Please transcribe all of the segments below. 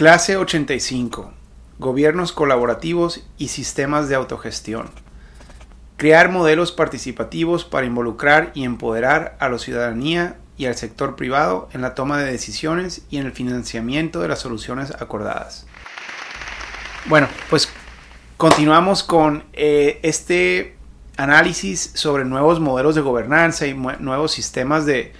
Clase 85. Gobiernos colaborativos y sistemas de autogestión. Crear modelos participativos para involucrar y empoderar a la ciudadanía y al sector privado en la toma de decisiones y en el financiamiento de las soluciones acordadas. Bueno, pues continuamos con eh, este análisis sobre nuevos modelos de gobernanza y nuevos sistemas de,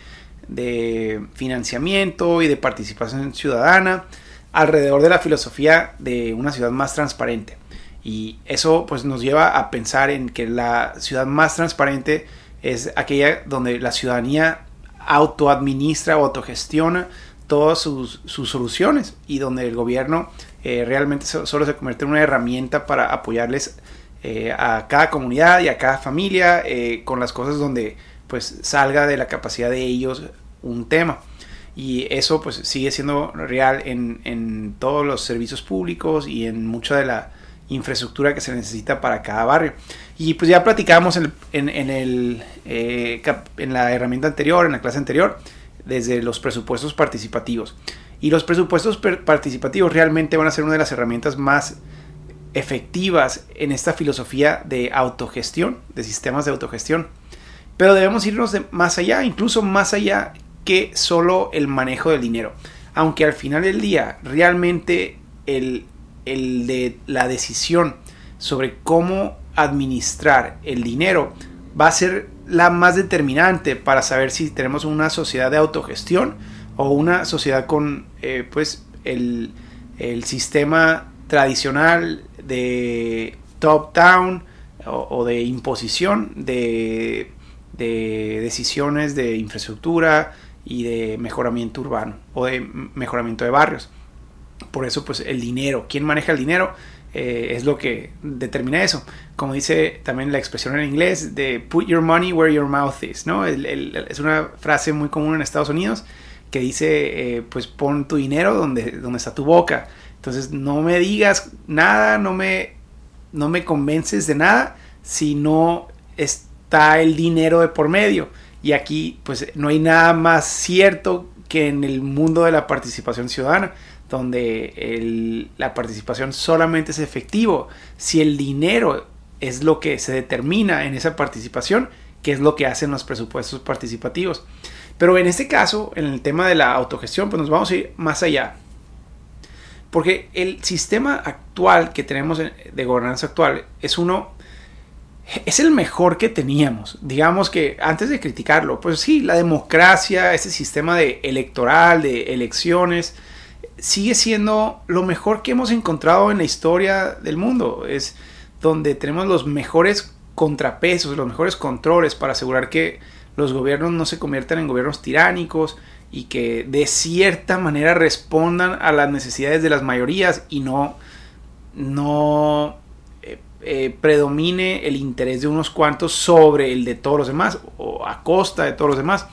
de financiamiento y de participación ciudadana alrededor de la filosofía de una ciudad más transparente. Y eso pues nos lleva a pensar en que la ciudad más transparente es aquella donde la ciudadanía autoadministra o autogestiona todas sus, soluciones y donde el gobierno eh, realmente solo se convierte en una herramienta para apoyarles eh, a cada comunidad y a cada familia eh, con las cosas donde pues salga de la capacidad de ellos un tema y eso pues sigue siendo real en, todos los servicios públicos y en mucha de la infraestructura que se necesita para cada barrio. Y pues ya platicamos en, el, eh, en la herramienta anterior, en la clase anterior, desde los presupuestos participativos. Y los presupuestos participativos realmente van a ser una de las herramientas más efectivas en esta filosofía de autogestión, de sistemas de autogestión. Pero debemos irnos más allá, incluso más allá solo el manejo del dinero. Aunque al final del día realmente el, de la decisión sobre cómo administrar el dinero va a ser la más determinante para saber si tenemos una sociedad de autogestión o una sociedad con eh, pues el, sistema tradicional de top down o, de imposición de, de, decisiones de infraestructura y de mejoramiento urbano o de mejoramiento de barrios. Por eso, pues el dinero, quién maneja el dinero eh, es lo que determina eso. Como dice también la expresión en inglés de put your money where your mouth is, ¿no? es una frase muy común en Estados Unidos que dice, eh, pues pon tu dinero donde, donde está tu boca. Entonces no me digas nada, no me, no me convences de nada si no está el dinero de por medio. Y aquí pues no hay nada más cierto que en el mundo de la participación ciudadana, donde la participación solamente es efectivo si el dinero es lo que se determina en esa participación, que es lo que hacen los presupuestos participativos. Pero en este caso, en el tema de la autogestión, pues nos vamos a ir más allá. Porque el sistema actual que tenemos de gobernanza actual es uno es el mejor que teníamos. Digamos que antes de criticarlo, pues sí, la democracia, ese sistema de electoral, de elecciones, sigue siendo lo mejor que hemos encontrado en la historia del mundo. Es donde tenemos los mejores contrapesos, los mejores controles para asegurar que los gobiernos no se conviertan en gobiernos tiránicos y que de cierta manera respondan a las necesidades de las mayorías y no no eh, predomine el interés de unos cuantos sobre el de todos los demás o a costa de todos los demás.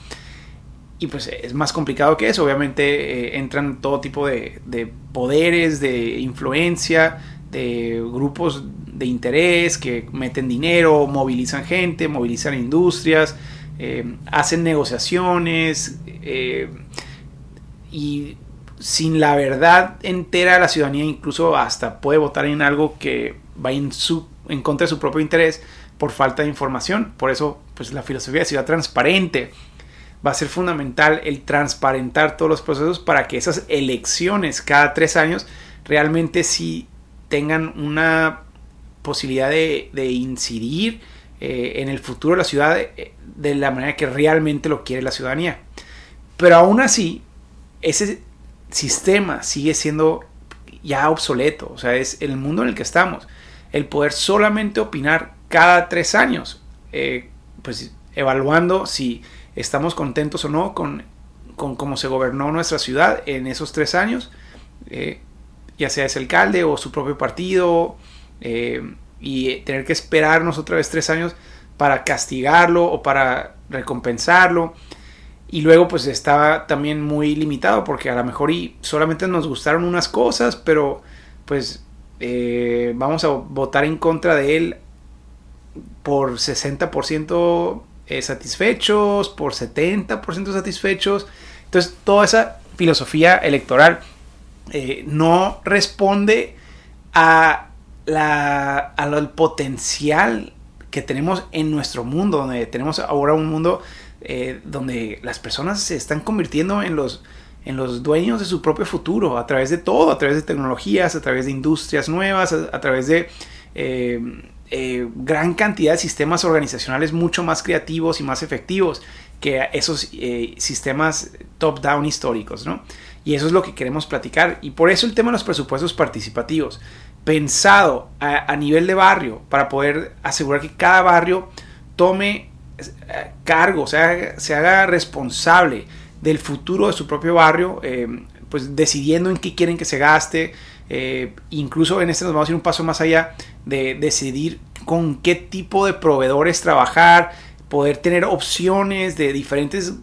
Y pues es más complicado que eso. Obviamente eh, entran todo tipo de, poderes, de influencia, de grupos de interés que meten dinero, movilizan gente, movilizan industrias, eh, hacen negociaciones y sin la verdad entera la ciudadanía incluso hasta puede votar en algo que va en, su, en contra de su propio interés por falta de información. Por eso, pues la filosofía de ciudad transparente va a ser fundamental el transparentar todos los procesos para que esas elecciones cada tres años realmente sí tengan una posibilidad de, incidir eh, en el futuro de la ciudad de, de, la manera que realmente lo quiere la ciudadanía. Pero aún así, ese sistema sigue siendo ya obsoleto, o sea, es el mundo en el que estamos el poder solamente opinar cada tres años, eh, pues evaluando si estamos contentos o no con, con cómo se gobernó nuestra ciudad en esos tres años, eh, ya sea ese alcalde o su propio partido, eh, y tener que esperarnos otra vez tres años para castigarlo o para recompensarlo. Y luego pues estaba también muy limitado porque a lo mejor y solamente nos gustaron unas cosas, pero pues eh, vamos a votar en contra de él por 60% eh, satisfechos, por 70% satisfechos. Entonces, toda esa filosofía electoral eh, no responde a la, al potencial que tenemos en nuestro mundo, donde tenemos ahora un mundo donde las personas se están convirtiendo en los, en los dueños de su propio futuro, a través de todo, a través de tecnologías, a través de industrias nuevas, a, través de eh, eh, gran cantidad de sistemas organizacionales mucho más creativos y más efectivos que esos sistemas top-down históricos, ¿no? Y eso es lo que queremos platicar. Y por eso el tema de los presupuestos participativos pensado a, nivel de barrio para poder asegurar que cada barrio tome eh, cargo, o sea, se haga responsable del futuro de su propio barrio, eh, pues decidiendo en qué quieren que se gaste. Eh, incluso en este nos vamos a ir un paso más allá de decidir con qué tipo de proveedores trabajar, poder tener opciones de diferentes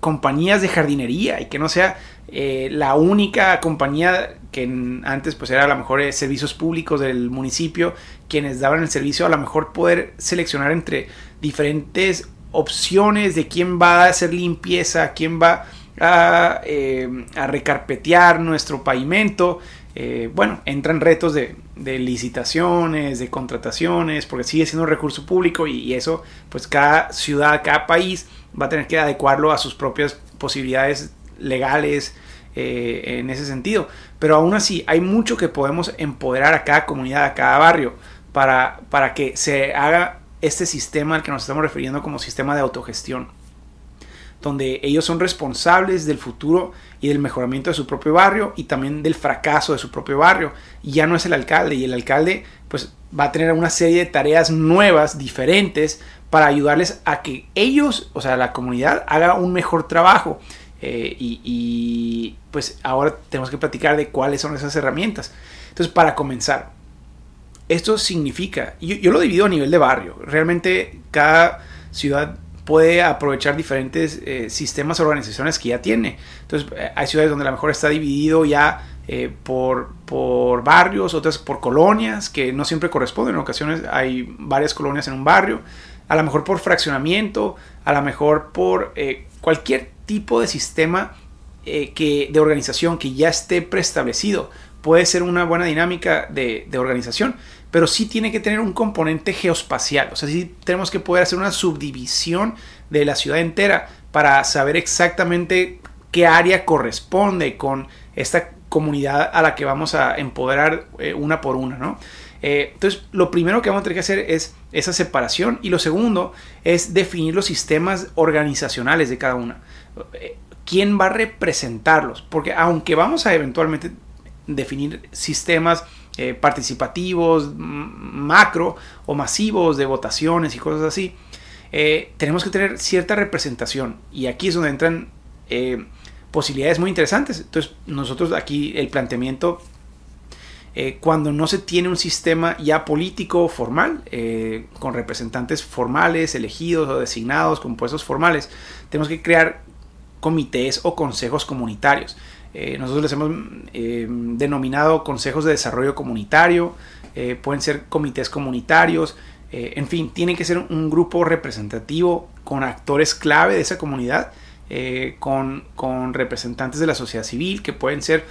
compañías de jardinería y que no sea la única compañía que antes pues era a lo mejor eh, servicios públicos del municipio quienes daban el servicio, a lo mejor poder seleccionar entre diferentes opciones de quién va a hacer limpieza, quién va a, eh, recarpetear nuestro pavimento. Eh, bueno, entran retos de, licitaciones, de contrataciones, porque sigue siendo un recurso público y, eso, pues cada ciudad, cada país va a tener que adecuarlo a sus propias posibilidades legales, eh, en ese sentido. Pero aún así hay mucho que podemos empoderar a cada comunidad, a cada barrio, para, para que se haga este sistema al que nos estamos refiriendo como sistema de autogestión donde ellos son responsables del futuro y del mejoramiento de su propio barrio y también del fracaso de su propio barrio. Y ya no es el alcalde y el alcalde pues va a tener una serie de tareas nuevas, diferentes, para ayudarles a que ellos, o sea, la comunidad, haga un mejor trabajo. Eh, y, pues ahora tenemos que platicar de cuáles son esas herramientas. Entonces, para comenzar, esto significa, yo, yo lo divido a nivel de barrio, realmente cada ciudad puede aprovechar diferentes eh, sistemas organizaciones que ya tiene. Entonces, eh, hay ciudades donde a lo mejor está dividido ya por, por barrios, otras por colonias, que no siempre corresponden. En ocasiones hay varias colonias en un barrio. A lo mejor por fraccionamiento, a lo mejor por cualquier tipo de sistema eh, que, de organización que ya esté preestablecido. Puede ser una buena dinámica de, organización, pero sí tiene que tener un componente geoespacial. O sea, sí tenemos que poder hacer una subdivisión de la ciudad entera para saber exactamente qué área corresponde con esta comunidad a la que vamos a empoderar eh, una por una, ¿no? Eh, entonces, lo primero que vamos a tener que hacer es esa separación y lo segundo es definir los sistemas organizacionales de cada una. Eh, ¿Quién va a representarlos? Porque aunque vamos a eventualmente definir sistemas eh, participativos, macro o masivos de votaciones y cosas así, tenemos que tener cierta representación. Y aquí es donde entran posibilidades muy interesantes. Entonces, nosotros aquí el planteamiento eh, cuando no se tiene un sistema ya político formal, eh, con representantes formales, elegidos o designados con puestos formales, tenemos que crear comités o consejos comunitarios. Eh, nosotros les hemos denominado consejos de desarrollo comunitario, pueden ser comités comunitarios, en fin, tiene que ser un grupo representativo con actores clave de esa comunidad, con, con, representantes de la sociedad civil que pueden ser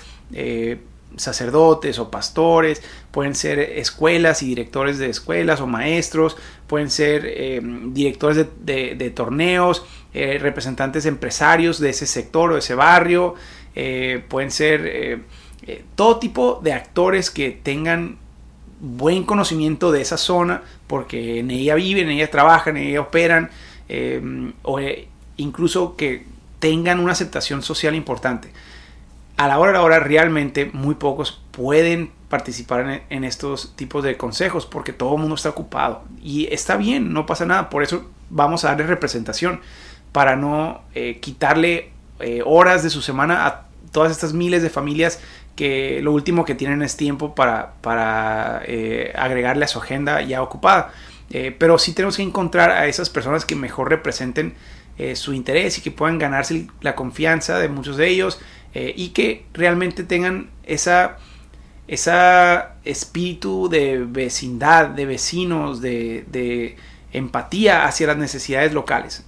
sacerdotes o pastores, pueden ser escuelas y directores de escuelas o maestros, pueden ser eh, directores de, torneos, eh, representantes empresarios de ese sector o de ese barrio, eh, pueden ser todo tipo de actores que tengan buen conocimiento de esa zona porque en ella viven, en ella trabajan, en ella operan o incluso que tengan una aceptación social importante. A la hora de la hora realmente muy pocos pueden participar en, estos tipos de consejos porque todo el mundo está ocupado. Y está bien, no pasa nada, por eso vamos a darle representación para no eh, quitarle eh, horas de su semana a todas estas miles de familias que lo último que tienen es tiempo para, para eh, agregarle a su agenda ya ocupada. pero sí tenemos que encontrar a esas personas que mejor representen su interés y que puedan ganarse la confianza de muchos de ellos eh, y que realmente tengan esa, esa espíritu de vecindad, de vecinos, de, empatía hacia las necesidades locales.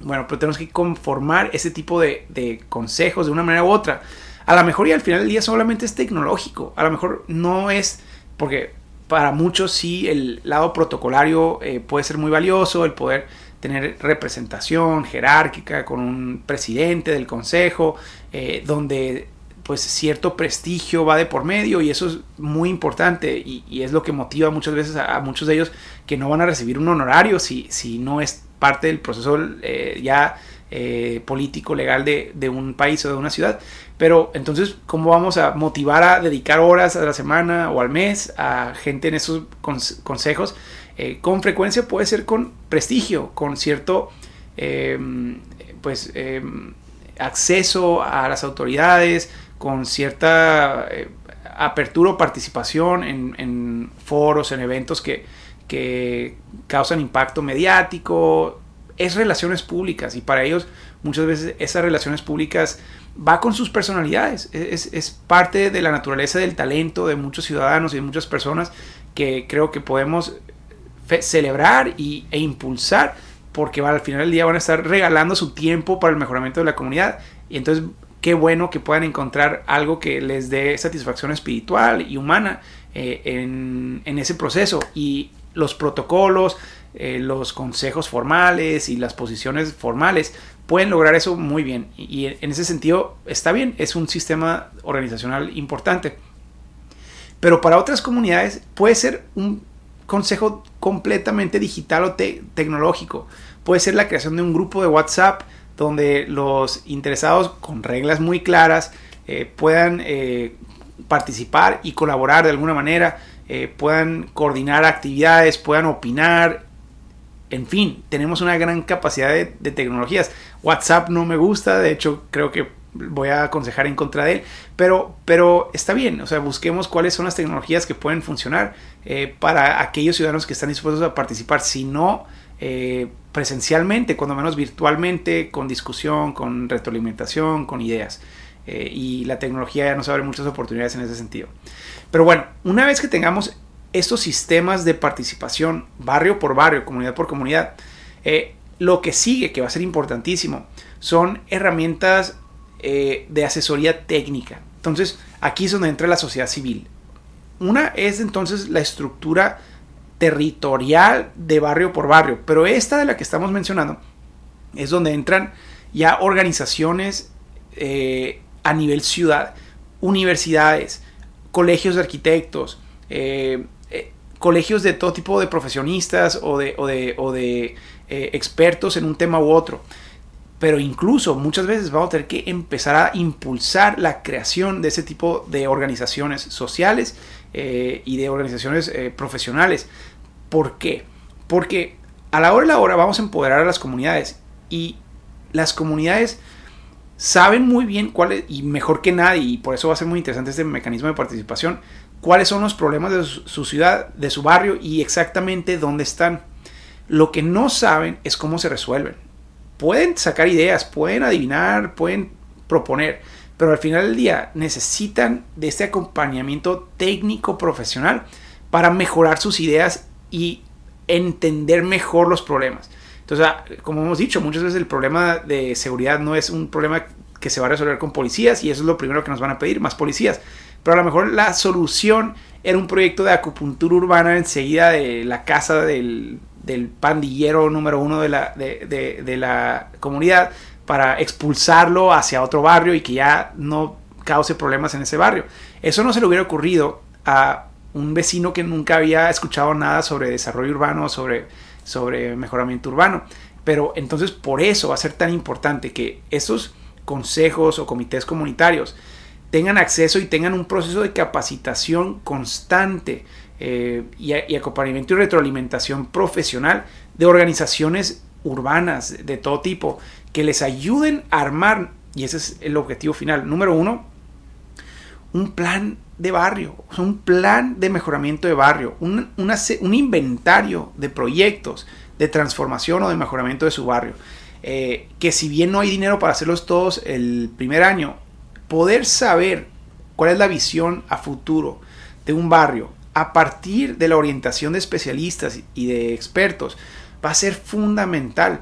Bueno, pero tenemos que conformar ese tipo de, consejos de una manera u otra. A lo mejor y al final del día solamente es tecnológico, a lo mejor no es, porque para muchos sí el lado protocolario eh, puede ser muy valioso, el poder tener representación jerárquica con un presidente del consejo, eh, donde pues cierto prestigio va de por medio y eso es muy importante y, es lo que motiva muchas veces a, muchos de ellos que no van a recibir un honorario si, si no es parte del proceso eh, ya eh, político, legal de, un país o de una ciudad. Pero entonces, ¿cómo vamos a motivar a dedicar horas a la semana o al mes a gente en esos consejos? Eh, con frecuencia puede ser con prestigio, con cierto em, pues, em, acceso a las autoridades, con cierta apertura o participación en, foros, en eventos que, que causan impacto mediático, es relaciones públicas y para ellos muchas veces esas relaciones públicas va con sus personalidades, es, es, parte de la naturaleza del talento de muchos ciudadanos y de muchas personas que creo que podemos celebrar y, e impulsar porque al final del día van a estar regalando su tiempo para el mejoramiento de la comunidad. Y entonces qué bueno que puedan encontrar algo que les dé satisfacción espiritual y humana eh, en, ese proceso y los protocolos, eh, los consejos formales y las posiciones formales pueden lograr eso muy bien y en ese sentido está bien, es un sistema organizacional importante. Pero para otras comunidades puede ser un consejo completamente digital o tecnológico. Puede ser la creación de un grupo de WhatsApp donde los interesados con reglas muy claras eh, puedan participar y colaborar de alguna manera, eh, puedan coordinar actividades, puedan opinar. En fin, tenemos una gran capacidad de, tecnologías. WhatsApp no me gusta, de hecho creo que voy a aconsejar en contra de él, pero, pero está bien, o sea, busquemos cuáles son las tecnologías que pueden funcionar eh, para aquellos ciudadanos que están dispuestos a participar, si no eh, presencialmente, cuando menos virtualmente, con discusión, con retroalimentación, con ideas. Eh, y la tecnología ya nos abre muchas oportunidades en ese sentido. Pero bueno, una vez que tengamos estos sistemas de participación, barrio por barrio, comunidad por comunidad, lo que sigue, que va a ser importantísimo, son herramientas eh, de asesoría técnica. Entonces, aquí es donde entra la sociedad civil. Una es entonces la estructura territorial de barrio por barrio, pero esta de la que estamos mencionando es donde entran ya organizaciones eh, a nivel ciudad, universidades, colegios de arquitectos, eh, colegios de todo tipo de profesionistas o de, o de expertos en un tema u otro pero incluso muchas veces vamos a tener que empezar a impulsar la creación de ese tipo de organizaciones sociales eh, y de organizaciones eh, profesionales. ¿Por qué? Porque a la hora de la hora vamos a empoderar a las comunidades y las comunidades saben muy bien cuáles, y mejor que nadie, y por eso va a ser muy interesante este mecanismo de participación, cuáles son los problemas de su ciudad, de su barrio y exactamente dónde están. Lo que no saben es cómo se resuelven pueden sacar ideas, pueden adivinar, pueden proponer, pero al final del día necesitan de este acompañamiento técnico profesional para mejorar sus ideas y entender mejor los problemas. Entonces, como hemos dicho, muchas veces el problema de seguridad no es un problema que se va a resolver con policías y eso es lo primero que nos van a pedir, más policías. Pero a lo mejor la solución era un proyecto de acupuntura urbana enseguida de la casa del del pandillero número uno de la, de, la comunidad para expulsarlo hacia otro barrio y que ya no cause problemas en ese barrio. Eso no se le hubiera ocurrido a un vecino que nunca había escuchado nada sobre desarrollo urbano, sobre, sobre mejoramiento urbano. Pero entonces por eso va a ser tan importante que esos consejos o comités comunitarios tengan acceso y tengan un proceso de capacitación constante eh, y, acompañamiento y retroalimentación profesional de organizaciones urbanas de todo tipo que les ayuden a armar, y ese es el objetivo final, número uno, un plan de barrio, un plan de mejoramiento de barrio, un, un inventario de proyectos de transformación o de mejoramiento de su barrio. Eh, que si bien no hay dinero para hacerlos todos el primer año, poder saber cuál es la visión a futuro de un barrio a partir de la orientación de especialistas y de expertos va a ser fundamental.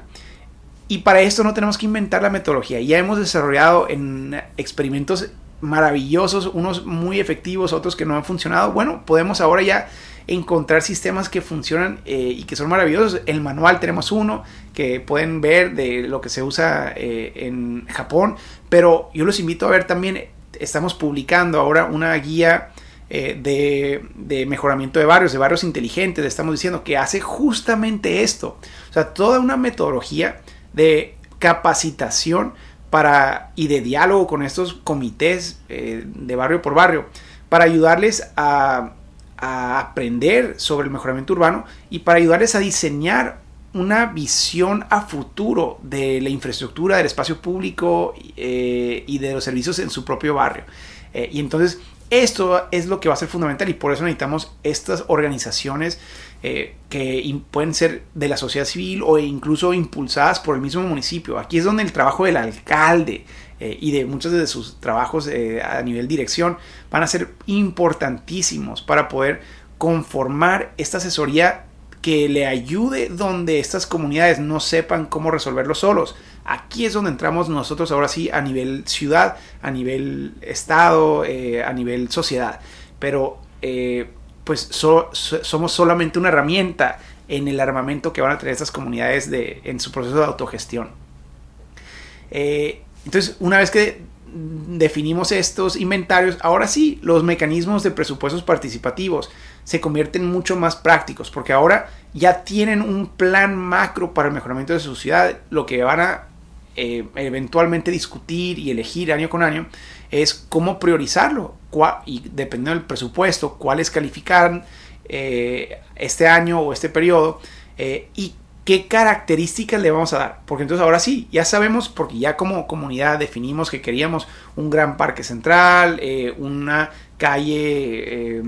Y para esto no tenemos que inventar la metodología. Ya hemos desarrollado en experimentos maravillosos, unos muy efectivos, otros que no han funcionado. Bueno, podemos ahora ya encontrar sistemas que funcionan eh, y que son maravillosos. El manual tenemos uno que pueden ver de lo que se usa eh, en Japón, pero yo los invito a ver también, estamos publicando ahora una guía eh, de, de, mejoramiento de barrios, de barrios inteligentes, estamos diciendo que hace justamente esto. O sea, toda una metodología de capacitación para, y de diálogo con estos comités de barrio por barrio para ayudarles a a aprender sobre el mejoramiento urbano y para ayudarles a diseñar una visión a futuro de la infraestructura, del espacio público eh, y de los servicios en su propio barrio. Eh, y entonces esto es lo que va a ser fundamental y por eso necesitamos estas organizaciones eh, que pueden ser de la sociedad civil o incluso impulsadas por el mismo municipio. Aquí es donde el trabajo del alcalde, eh, y de muchos de sus trabajos eh, a nivel dirección van a ser importantísimos para poder conformar esta asesoría que le ayude donde estas comunidades no sepan cómo resolverlo solos. Aquí es donde entramos nosotros ahora sí a nivel ciudad, a nivel estado, a nivel sociedad. Pero pues somos solamente una herramienta en el armamento que van a tener estas comunidades de, en su proceso de autogestión. Entonces, una vez que definimos estos inventarios, ahora sí, los mecanismos de presupuestos participativos se convierten mucho más prácticos, porque ahora ya tienen un plan macro para el mejoramiento de su ciudad, lo que van a eh, eventualmente discutir y elegir año con año es cómo priorizarlo y dependiendo del presupuesto, cuáles califican eh, este año o este periodo eh, y qué características le vamos a dar. Porque entonces ahora sí, ya sabemos, porque ya como comunidad definimos que queríamos un gran parque central, una calle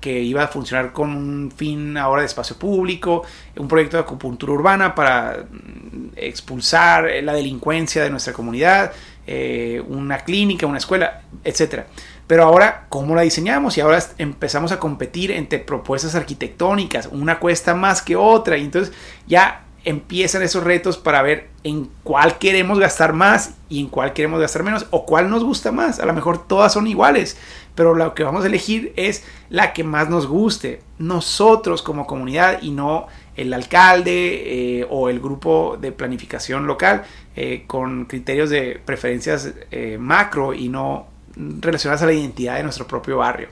que iba a funcionar con un fin ahora de espacio público, un proyecto de acupuntura urbana para mm, expulsar la delincuencia de nuestra comunidad, eh, una clínica, una escuela, etcétera. Pero ahora, ¿cómo la diseñamos? Y ahora empezamos a competir entre propuestas arquitectónicas. Una cuesta más que otra. Y entonces ya empiezan esos retos para ver en cuál queremos gastar más y en cuál queremos gastar menos o cuál nos gusta más. A lo mejor todas son iguales, pero lo que vamos a elegir es la que más nos guste. Nosotros como comunidad y no el alcalde eh, o el grupo de planificación local eh, con criterios de preferencias eh, macro y no relacionadas a la identidad de nuestro propio barrio.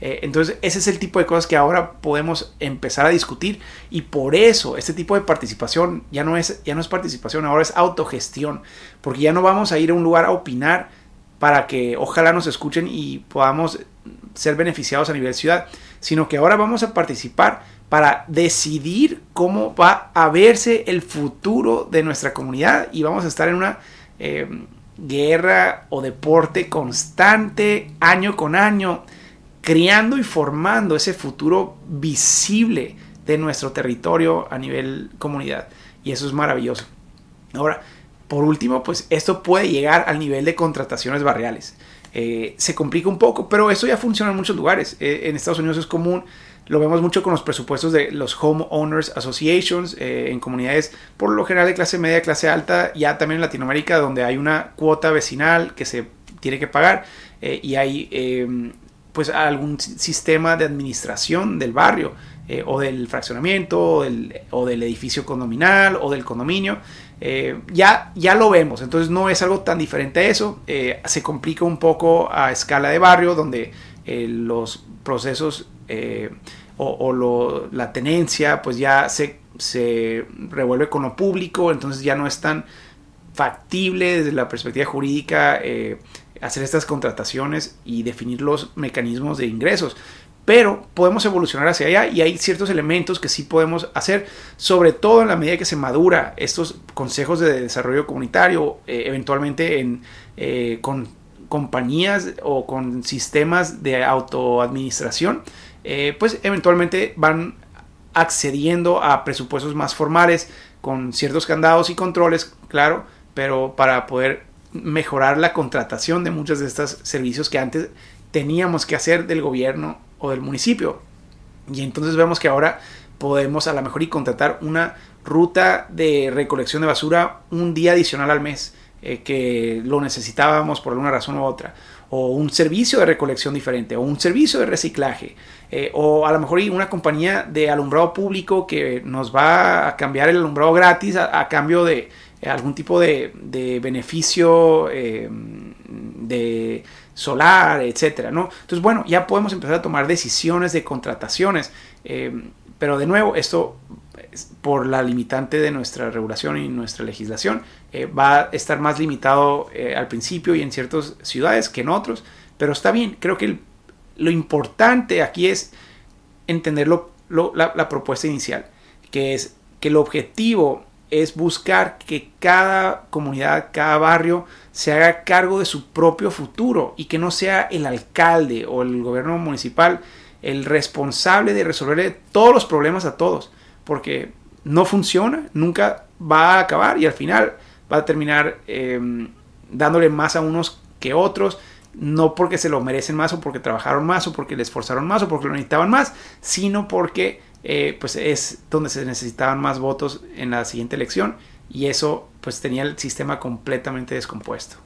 Eh, entonces, ese es el tipo de cosas que ahora podemos empezar a discutir y por eso este tipo de participación ya no es, ya no es participación, ahora es autogestión, porque ya no vamos a ir a un lugar a opinar para que ojalá nos escuchen y podamos ser beneficiados a nivel ciudad, sino que ahora vamos a participar para decidir cómo va a verse el futuro de nuestra comunidad y vamos a estar en una... Eh, guerra o deporte constante, año con año, creando y formando ese futuro visible de nuestro territorio a nivel comunidad. Y eso es maravilloso. Ahora, por último, pues esto puede llegar al nivel de contrataciones barriales. Eh, se complica un poco, pero eso ya funciona en muchos lugares. Eh, en Estados Unidos es común lo vemos mucho con los presupuestos de los Home Owners Associations eh, en comunidades por lo general de clase media, clase alta, ya también en Latinoamérica donde hay una cuota vecinal que se tiene que pagar y hay pues algún sistema de administración del barrio eh, o del fraccionamiento o del, edificio condominal o del condominio. ya, ya lo vemos, entonces no es algo tan diferente a eso, se complica un poco a escala de barrio donde los procesos o, la tenencia pues ya se, se revuelve con lo público, entonces ya no es tan factible desde la perspectiva jurídica eh, hacer estas contrataciones y definir los mecanismos de ingresos. Pero podemos evolucionar hacia allá y hay ciertos elementos que sí podemos hacer, sobre todo en la medida que se madura estos consejos de desarrollo comunitario, eh, eventualmente en, eh, con compañías o con sistemas de autoadministración eh, pues eventualmente van accediendo a presupuestos más formales con ciertos candados y controles, claro, pero para poder mejorar la contratación de muchos de estos servicios que antes teníamos que hacer del gobierno o del municipio. Y entonces vemos que ahora podemos a lo mejor contratar una ruta de recolección de basura un día adicional al mes, eh, que lo necesitábamos por alguna razón u otra o un servicio de recolección diferente, o un servicio de reciclaje, eh, o a lo mejor una compañía de alumbrado público que nos va a cambiar el alumbrado gratis a, cambio de algún tipo de, beneficio de solar, etcétera, ¿no? Entonces, bueno, ya podemos empezar a tomar decisiones de contrataciones, pero de nuevo, esto por la limitante de nuestra regulación y nuestra legislación, eh, va a estar más limitado eh, al principio y en ciertas ciudades que en otros, pero está bien, creo que lo importante aquí es entender la, la propuesta inicial, que es que el objetivo es buscar que cada comunidad, cada barrio se haga cargo de su propio futuro y que no sea el alcalde o el gobierno municipal el responsable de resolver todos los problemas a todos porque no funciona, nunca va a acabar y al final va a terminar em, dándole más a unos que otros, no porque se lo merecen más o porque trabajaron más o porque le esforzaron más o porque lo necesitaban más, sino porque eh, pues es donde se necesitaban más votos en la siguiente elección y eso pues tenía el sistema completamente descompuesto.